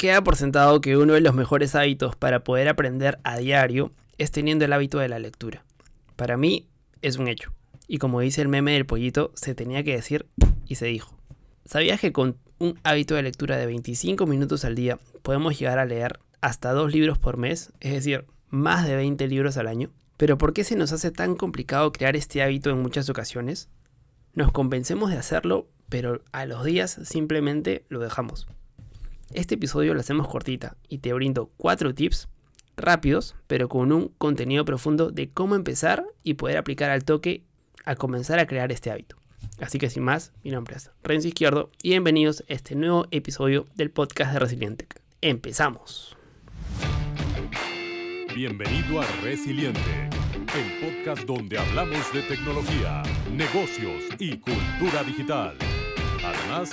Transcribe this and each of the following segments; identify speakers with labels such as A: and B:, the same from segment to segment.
A: Queda por sentado que uno de los mejores hábitos para poder aprender a diario es teniendo el hábito de la lectura. Para mí es un hecho. Y como dice el meme del pollito, se tenía que decir y se dijo. ¿Sabías que con un hábito de lectura de 25 minutos al día podemos llegar a leer hasta dos libros por mes? Es decir, más de 20 libros al año. Pero ¿por qué se nos hace tan complicado crear este hábito en muchas ocasiones? Nos convencemos de hacerlo, pero a los días simplemente lo dejamos. Este episodio lo hacemos cortita y te brindo cuatro tips rápidos, pero con un contenido profundo de cómo empezar y poder aplicar al toque a comenzar a crear este hábito. Así que sin más, mi nombre es Renzo Izquierdo y bienvenidos a este nuevo episodio del podcast de Resiliente. Empezamos.
B: Bienvenido a Resiliente, el podcast donde hablamos de tecnología, negocios y cultura digital. Además,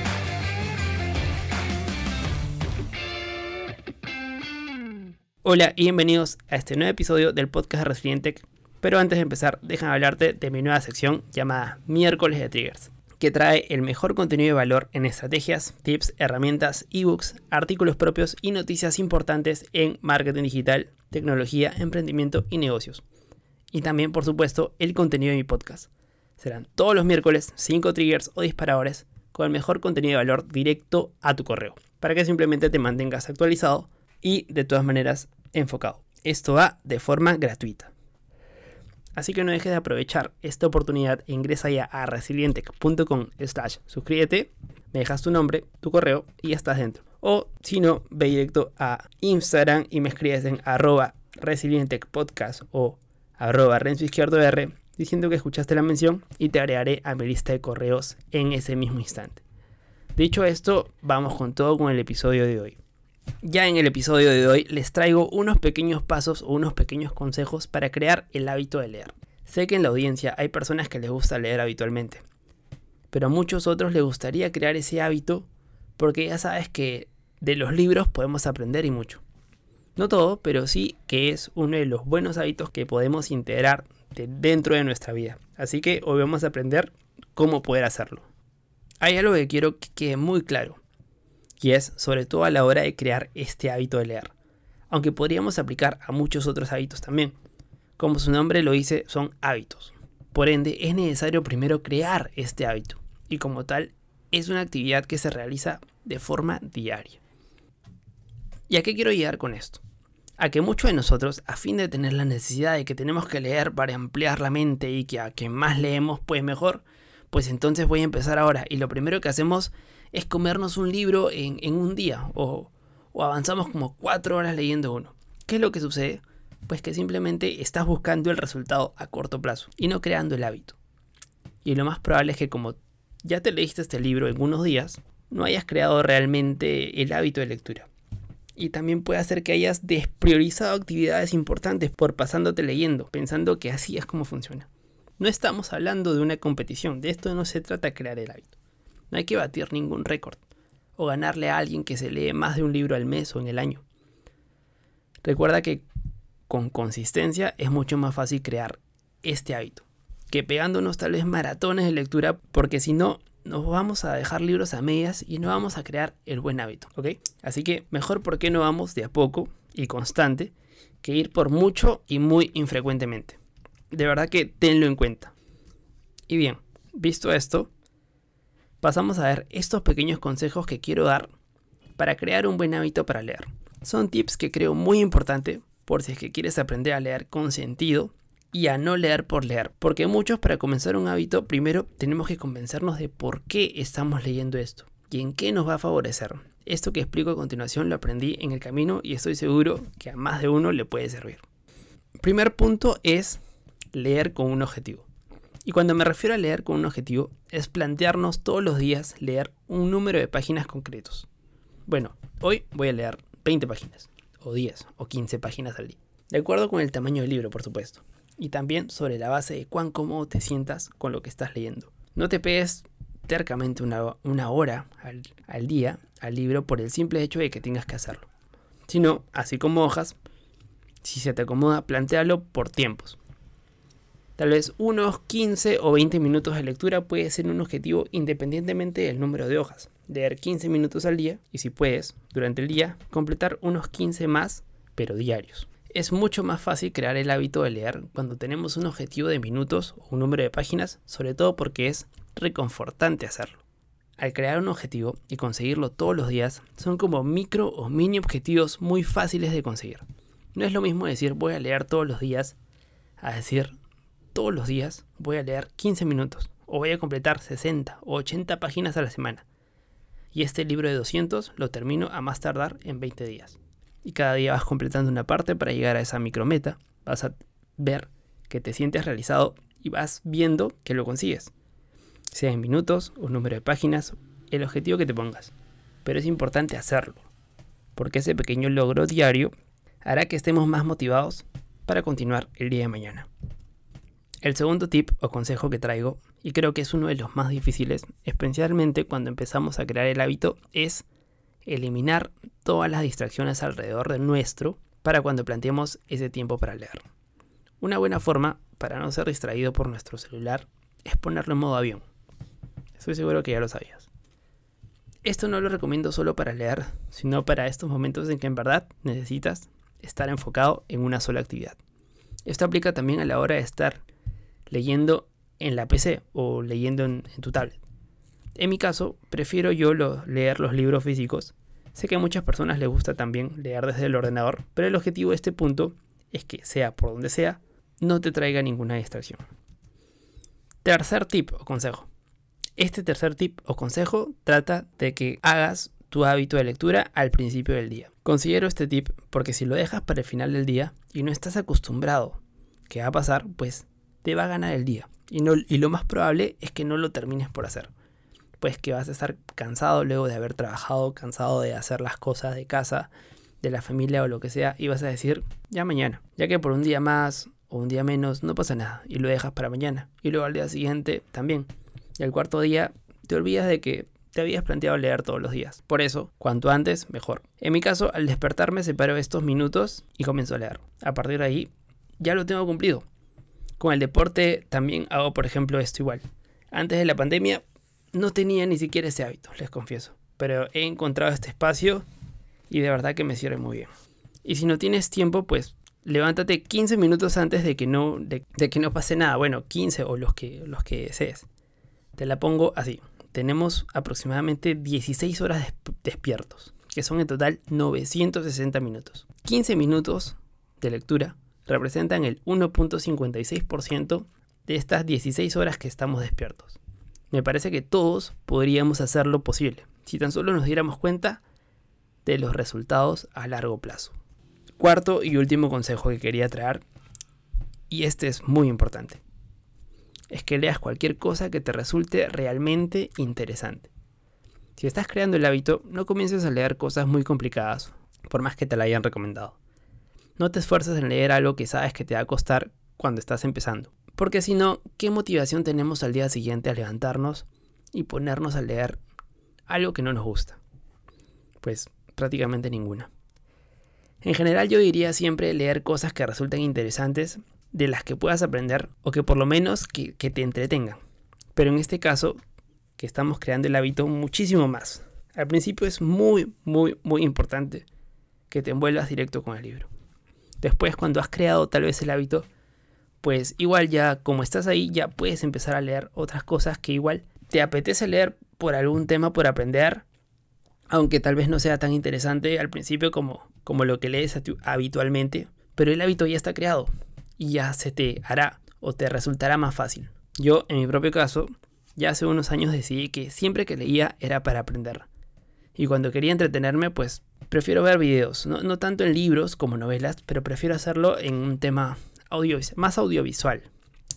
A: Hola y bienvenidos a este nuevo episodio del podcast de Resiliente. Pero antes de empezar, déjame hablarte de mi nueva sección llamada Miércoles de Triggers, que trae el mejor contenido de valor en estrategias, tips, herramientas, ebooks, artículos propios y noticias importantes en marketing digital, tecnología, emprendimiento y negocios. Y también, por supuesto, el contenido de mi podcast. Serán todos los miércoles 5 triggers o disparadores con el mejor contenido de valor directo a tu correo, para que simplemente te mantengas actualizado y de todas maneras enfocado. Esto va de forma gratuita. Así que no dejes de aprovechar esta oportunidad e ingresa ya a resilientec.com slash suscríbete, me dejas tu nombre, tu correo y ya estás dentro. O si no, ve directo a Instagram y me escribes en arroba resilientecpodcast o arroba renzo izquierdo R diciendo que escuchaste la mención y te agregaré a mi lista de correos en ese mismo instante. Dicho esto, vamos con todo con el episodio de hoy. Ya en el episodio de hoy les traigo unos pequeños pasos o unos pequeños consejos para crear el hábito de leer. Sé que en la audiencia hay personas que les gusta leer habitualmente, pero a muchos otros les gustaría crear ese hábito porque ya sabes que de los libros podemos aprender y mucho. No todo, pero sí que es uno de los buenos hábitos que podemos integrar dentro de nuestra vida. Así que hoy vamos a aprender cómo poder hacerlo. Hay algo que quiero que quede muy claro y es sobre todo a la hora de crear este hábito de leer, aunque podríamos aplicar a muchos otros hábitos también. Como su nombre lo dice, son hábitos. Por ende, es necesario primero crear este hábito, y como tal, es una actividad que se realiza de forma diaria. ¿Y a qué quiero llegar con esto? A que muchos de nosotros, a fin de tener la necesidad de que tenemos que leer para ampliar la mente y que a que más leemos, pues mejor, pues entonces voy a empezar ahora. Y lo primero que hacemos es comernos un libro en, un día o, avanzamos como cuatro horas leyendo uno. ¿Qué es lo que sucede? Pues que simplemente estás buscando el resultado a corto plazo y no creando el hábito. Y lo más probable es que como ya te leíste este libro en unos días, no hayas creado realmente el hábito de lectura. Y también puede hacer que hayas despriorizado actividades importantes por pasándote leyendo, pensando que así es como funciona. No estamos hablando de una competición, de esto no se trata crear el hábito. No hay que batir ningún récord o ganarle a alguien que se lee más de un libro al mes o en el año. Recuerda que con consistencia es mucho más fácil crear este hábito que pegándonos tal vez maratones de lectura porque si no nos vamos a dejar libros a medias y no vamos a crear el buen hábito, ¿ok? Así que mejor por qué no vamos de a poco y constante que ir por mucho y muy infrecuentemente. De verdad que tenlo en cuenta. Y bien, visto esto, pasamos a ver estos pequeños consejos que quiero dar para crear un buen hábito para leer. Son tips que creo muy importante por si es que quieres aprender a leer con sentido y a no leer por leer. Porque muchos para comenzar un hábito primero tenemos que convencernos de por qué estamos leyendo esto y en qué nos va a favorecer. Esto que explico a continuación lo aprendí en el camino y estoy seguro que a más de uno le puede servir. Primer punto es leer con un objetivo. Y cuando me refiero a leer con un objetivo, es plantearnos todos los días leer un número de páginas concretos. Bueno, hoy voy a leer 20 páginas, o 10, o 15 páginas al día. De acuerdo con el tamaño del libro, por supuesto. y también sobre la base de cuán cómodo te sientas con lo que estás leyendo. No te pegues tercamente una, hora al, al día al libro por el simple hecho de que tengas que hacerlo, sino, así como hojas, si se te acomoda, plantealo por tiempos. Tal vez unos 15 o 20 minutos de lectura puede ser un objetivo independientemente del número de hojas. Leer 15 minutos al día y si puedes, durante el día, completar unos 15 más, pero diarios. Es mucho más fácil crear el hábito de leer cuando tenemos un objetivo de minutos o un número de páginas, sobre todo porque es reconfortante hacerlo. Al crear un objetivo y conseguirlo todos los días, son como micro o mini objetivos muy fáciles de conseguir. No es lo mismo decir voy a leer todos los días a decir todos los días voy a leer 15 minutos o voy a completar 60 o 80 páginas a la semana. Y este libro de 200 lo termino a más tardar en 20 días. Y cada día vas completando una parte para llegar a esa micrometa. Vas a ver que te sientes realizado y vas viendo que lo consigues. Sea en minutos o número de páginas, el objetivo que te pongas. Pero es importante hacerlo. Porque ese pequeño logro diario hará que estemos más motivados para continuar el día de mañana. El segundo tip o consejo que traigo, y creo que es uno de los más difíciles, especialmente cuando empezamos a crear el hábito, es eliminar todas las distracciones alrededor de nuestro para cuando planteemos ese tiempo para leer. Una buena forma para no ser distraído por nuestro celular es ponerlo en modo avión. Estoy seguro que ya lo sabías. Esto no lo recomiendo solo para leer, sino para estos momentos en que en verdad necesitas estar enfocado en una sola actividad. Esto aplica también a la hora de estar leyendo en la PC o leyendo en, tu tablet. En mi caso, prefiero yo leer los libros físicos. Sé que a muchas personas les gusta también leer desde el ordenador, pero el objetivo de este punto es que, sea por donde sea, no te traiga ninguna distracción. Tercer tip o consejo. Este tercer tip o consejo trata de que hagas tu hábito de lectura al principio del día. Considero este tip porque si lo dejas para el final del día y no estás acostumbrado, ¿qué va a pasar? Pues te va a ganar el día. Y, no, y lo más probable es que no lo termines por hacer. Pues que vas a estar cansado luego de haber trabajado, cansado de hacer las cosas de casa, de la familia o lo que sea, y vas a decir, ya mañana. Ya que por un día más o un día menos no pasa nada, y lo dejas para mañana. Y luego al día siguiente también. Y al cuarto día te olvidas de que te habías planteado leer todos los días. Por eso, cuanto antes, mejor. En mi caso, al despertarme separo estos minutos y comienzo a leer. A partir de ahí, ya lo tengo cumplido. Con el deporte también hago, por ejemplo, esto igual. Antes de la pandemia no tenía ni siquiera ese hábito, les confieso. Pero he encontrado este espacio y de verdad que me sirve muy bien. Y si no tienes tiempo, pues levántate 15 minutos antes de que no, de, que no pase nada. Bueno, 15 o los que, los que desees. Te la pongo así. Tenemos aproximadamente 16 horas despiertos, que son en total 960 minutos. 15 minutos de lectura representan el 1.56% de estas 16 horas que estamos despiertos. Me parece que todos podríamos hacer lo posible, si tan solo nos diéramos cuenta de los resultados a largo plazo. Cuarto y último consejo que quería traer, y este es muy importante, es que leas cualquier cosa que te resulte realmente interesante. Si estás creando el hábito, no comiences a leer cosas muy complicadas, por más que te la hayan recomendado. No te esfuerces en leer algo que sabes que te va a costar cuando estás empezando. Porque si no, ¿qué motivación tenemos al día siguiente a levantarnos y ponernos a leer algo que no nos gusta? Pues prácticamente ninguna. En general yo diría siempre leer cosas que resulten interesantes, de las que puedas aprender o que por lo menos que, te entretengan. Pero en este caso, que estamos creando el hábito muchísimo más. Al principio es muy, muy, muy importante que te envuelvas directo con el libro. Después, cuando has creado tal vez el hábito, pues igual ya como estás ahí, ya puedes empezar a leer otras cosas que igual te apetece leer por algún tema, por aprender, aunque tal vez no sea tan interesante al principio como, como lo que lees habitualmente, pero el hábito ya está creado y ya se te hará o te resultará más fácil. Yo, en mi propio caso, ya hace unos años decidí que siempre que leía era para aprender. Y cuando quería entretenerme, pues prefiero ver videos, no, tanto en libros como novelas, pero prefiero hacerlo en un tema más audiovisual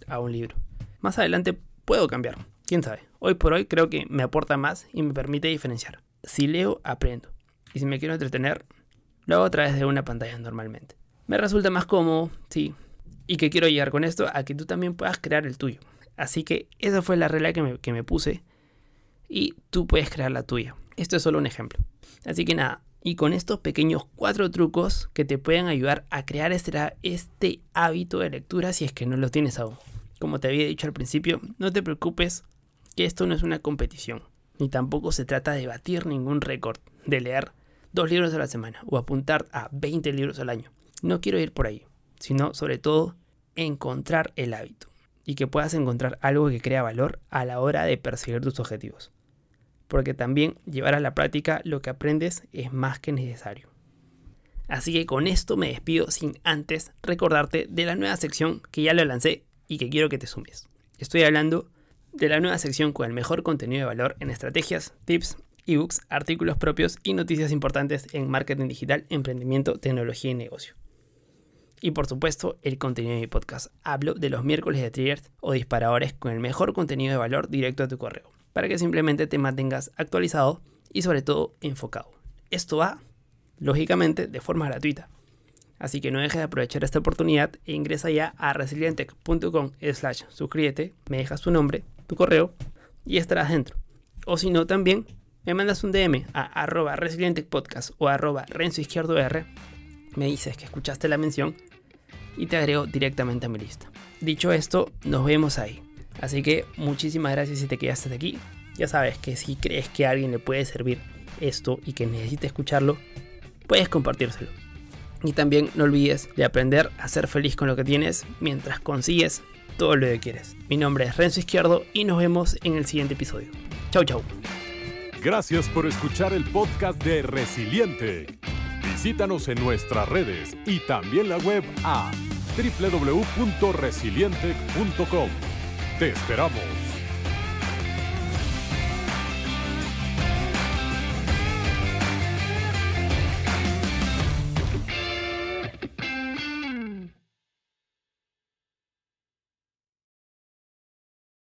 A: a un libro. Más adelante puedo cambiar, quién sabe. Hoy por hoy creo que me aporta más y me permite diferenciar. Si leo, aprendo. Y si me quiero entretener, lo hago a través de una pantalla normalmente. Me resulta más cómodo, sí. Y que quiero llegar con esto a que tú también puedas crear el tuyo. Así que esa fue la regla que me, que me puse y tú puedes crear la tuya. Esto es solo un ejemplo. Así que nada, y con estos pequeños cuatro trucos que te pueden ayudar a crear este, este hábito de lectura si es que no lo tienes aún. Como te había dicho al principio, no te preocupes que esto no es una competición, ni tampoco se trata de batir ningún récord de leer dos libros a la semana o apuntar a 20 libros al año. No quiero ir por ahí, sino sobre todo encontrar el hábito y que puedas encontrar algo que crea valor a la hora de perseguir tus objetivos. Porque también llevar a la práctica lo que aprendes es más que necesario. Así que con esto me despido sin antes recordarte de la nueva sección que ya lo lancé y que quiero que te sumes. Estoy hablando de la nueva sección con el mejor contenido de valor en estrategias, tips, ebooks, artículos propios y noticias importantes en marketing digital, emprendimiento, tecnología y negocio. Y por supuesto, el contenido de mi podcast. Hablo de los miércoles de triggers o disparadores con el mejor contenido de valor directo a tu correo, para que simplemente te mantengas actualizado y sobre todo enfocado. Esto va, lógicamente, de forma gratuita. Así que no dejes de aprovechar esta oportunidad e ingresa ya a resilientec.com slash suscríbete, me dejas tu nombre, tu correo y estarás dentro. O si no, también me mandas un DM a arroba resilientecpodcast o arroba renzo R, me dices que escuchaste la mención y te agrego directamente a mi lista. Dicho esto, nos vemos ahí. Así que muchísimas gracias si te quedaste aquí. Ya sabes que si crees que a alguien le puede servir esto y que necesite escucharlo, puedes compartírselo. Y también no olvides de aprender a ser feliz con lo que tienes mientras consigues todo lo que quieres. Mi nombre es Renzo Izquierdo y nos vemos en el siguiente episodio. Chau, chau.
B: Gracias por escuchar el podcast de Resiliente. Visítanos en nuestras redes y también la web a www.resiliente.com. Te esperamos.